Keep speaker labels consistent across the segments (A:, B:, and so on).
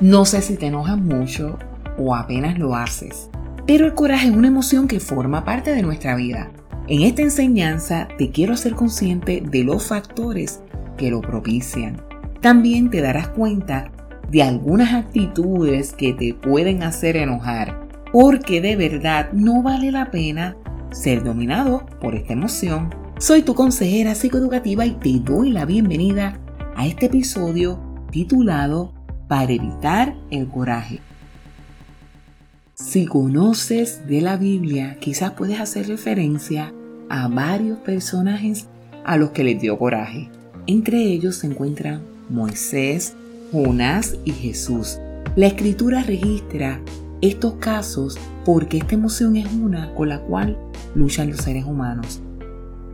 A: No sé si te enojas mucho o apenas lo haces, pero el coraje es una emoción que forma parte de nuestra vida. En esta enseñanza te quiero hacer consciente de los factores que lo propician. También te darás cuenta de algunas actitudes que te pueden hacer enojar, porque de verdad no vale la pena ser dominado por esta emoción. Soy tu consejera psicoeducativa y te doy la bienvenida a este episodio titulado Para evitar el coraje. Si conoces de la Biblia, quizás puedes hacer referencia a varios personajes a los que les dio coraje. Entre ellos se encuentran Moisés, Jonás y Jesús. La escritura registra estos casos porque esta emoción es una con la cual luchan los seres humanos.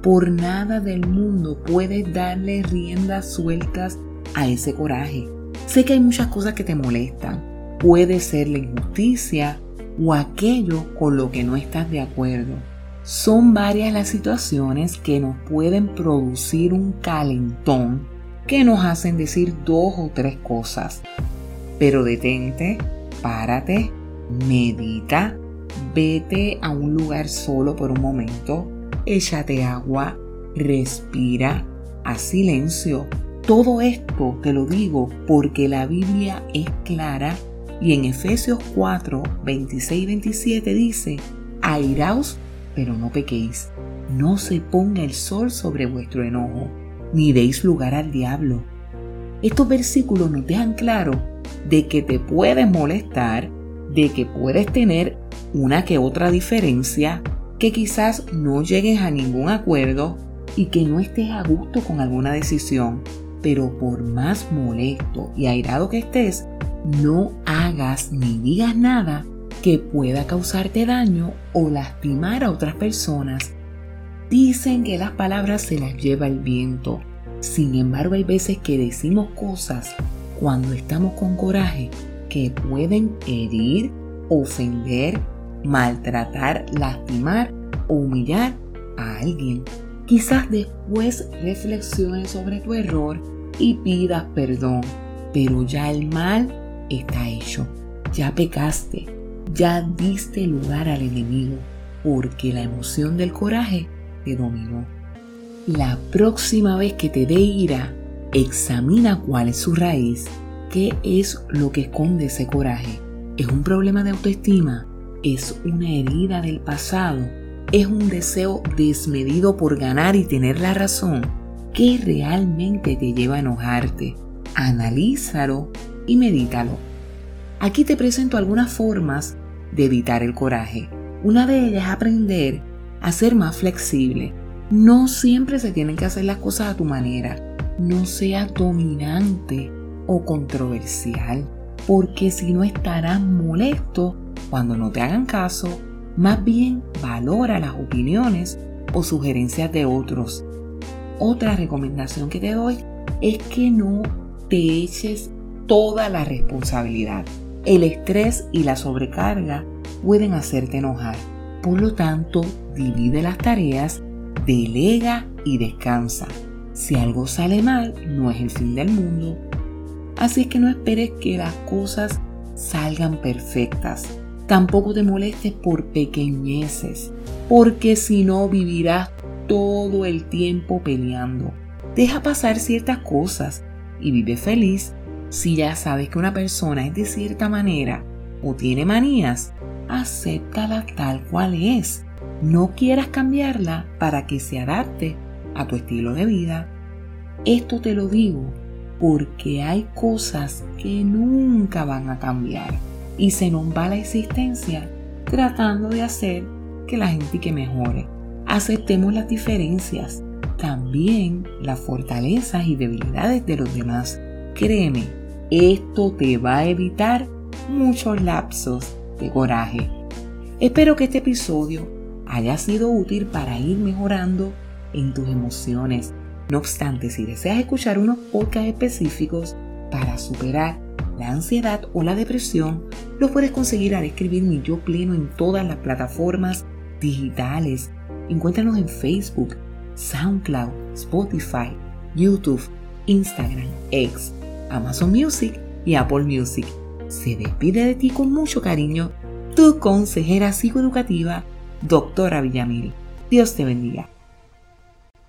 A: Por nada del mundo puedes darle riendas sueltas a ese coraje. Sé que hay muchas cosas que te molestan. Puede ser la injusticia o aquello con lo que no estás de acuerdo. Son varias las situaciones que nos pueden producir un calentón que nos hacen decir dos o tres cosas. Pero detente, párate, medita, vete a un lugar solo por un momento, échate agua, respira, a silencio. Todo esto te lo digo porque la Biblia es clara y en Efesios 4, 26 y 27 dice, airaos, pero no pequéis, no se ponga el sol sobre vuestro enojo ni deis lugar al diablo. Estos versículos nos dejan claro de que te puedes molestar, de que puedes tener una que otra diferencia, que quizás no llegues a ningún acuerdo y que no estés a gusto con alguna decisión. Pero por más molesto y airado que estés, no hagas ni digas nada que pueda causarte daño o lastimar a otras personas Dicen que las palabras se las lleva el viento. Sin embargo, hay veces que decimos cosas cuando estamos con coraje que pueden herir, ofender, maltratar, lastimar o humillar a alguien. Quizás después reflexiones sobre tu error y pidas perdón, pero ya el mal está hecho. Ya pecaste, ya diste lugar al enemigo, porque la emoción del coraje te dominó. La próxima vez que te dé ira, examina cuál es su raíz, qué es lo que esconde ese coraje. ¿Es un problema de autoestima? ¿Es una herida del pasado? ¿Es un deseo desmedido por ganar y tener la razón? ¿Qué realmente te lleva a enojarte? Analízalo y medítalo. Aquí te presento algunas formas de evitar el coraje. Una de ellas es aprender a ser más flexible. No siempre se tienen que hacer las cosas a tu manera. No seas dominante o controversial, porque si no estarás molesto cuando no te hagan caso, más bien valora las opiniones o sugerencias de otros. Otra recomendación que te doy es que no te eches toda la responsabilidad. El estrés y la sobrecarga pueden hacerte enojar. Por lo tanto, divide las tareas, delega y descansa. Si algo sale mal, no es el fin del mundo. Así que no esperes que las cosas salgan perfectas. Tampoco te molestes por pequeñeces, porque si no vivirás todo el tiempo peleando. Deja pasar ciertas cosas y vive feliz. Si ya sabes que una persona es de cierta manera o tiene manías, acéptala tal cual es. No quieras cambiarla para que se adapte a tu estilo de vida. Esto te lo digo porque hay cosas que nunca van a cambiar y se nos va la existencia tratando de hacer que la gente que mejore. Aceptemos las diferencias, también las fortalezas y debilidades de los demás. Créeme, esto te va a evitar muchos lapsos de coraje. Espero que este episodio haya sido útil para ir mejorando en tus emociones. No obstante, si deseas escuchar unos podcasts específicos para superar la ansiedad o la depresión, los puedes conseguir al escribir mi yo pleno en todas las plataformas digitales. Encuéntranos en Facebook, SoundCloud, Spotify, YouTube, Instagram, X, Amazon Music y Apple Music. Se despide de ti con mucho cariño tu consejera psicoeducativa, doctora Villamil. Dios te bendiga.